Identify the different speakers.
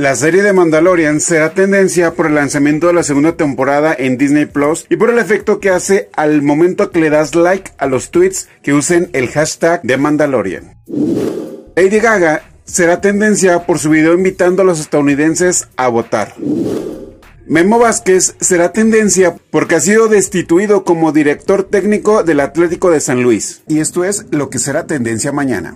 Speaker 1: La serie de Mandalorian será tendencia por el lanzamiento de la segunda temporada en Disney Plus y por el efecto que hace al momento que le das like a los tweets que usen el hashtag de Mandalorian. Lady Gaga será tendencia por su video invitando a los estadounidenses a votar. Memo Vázquez será tendencia porque ha sido destituido como director técnico del Atlético de San Luis. Y esto es lo que será tendencia mañana.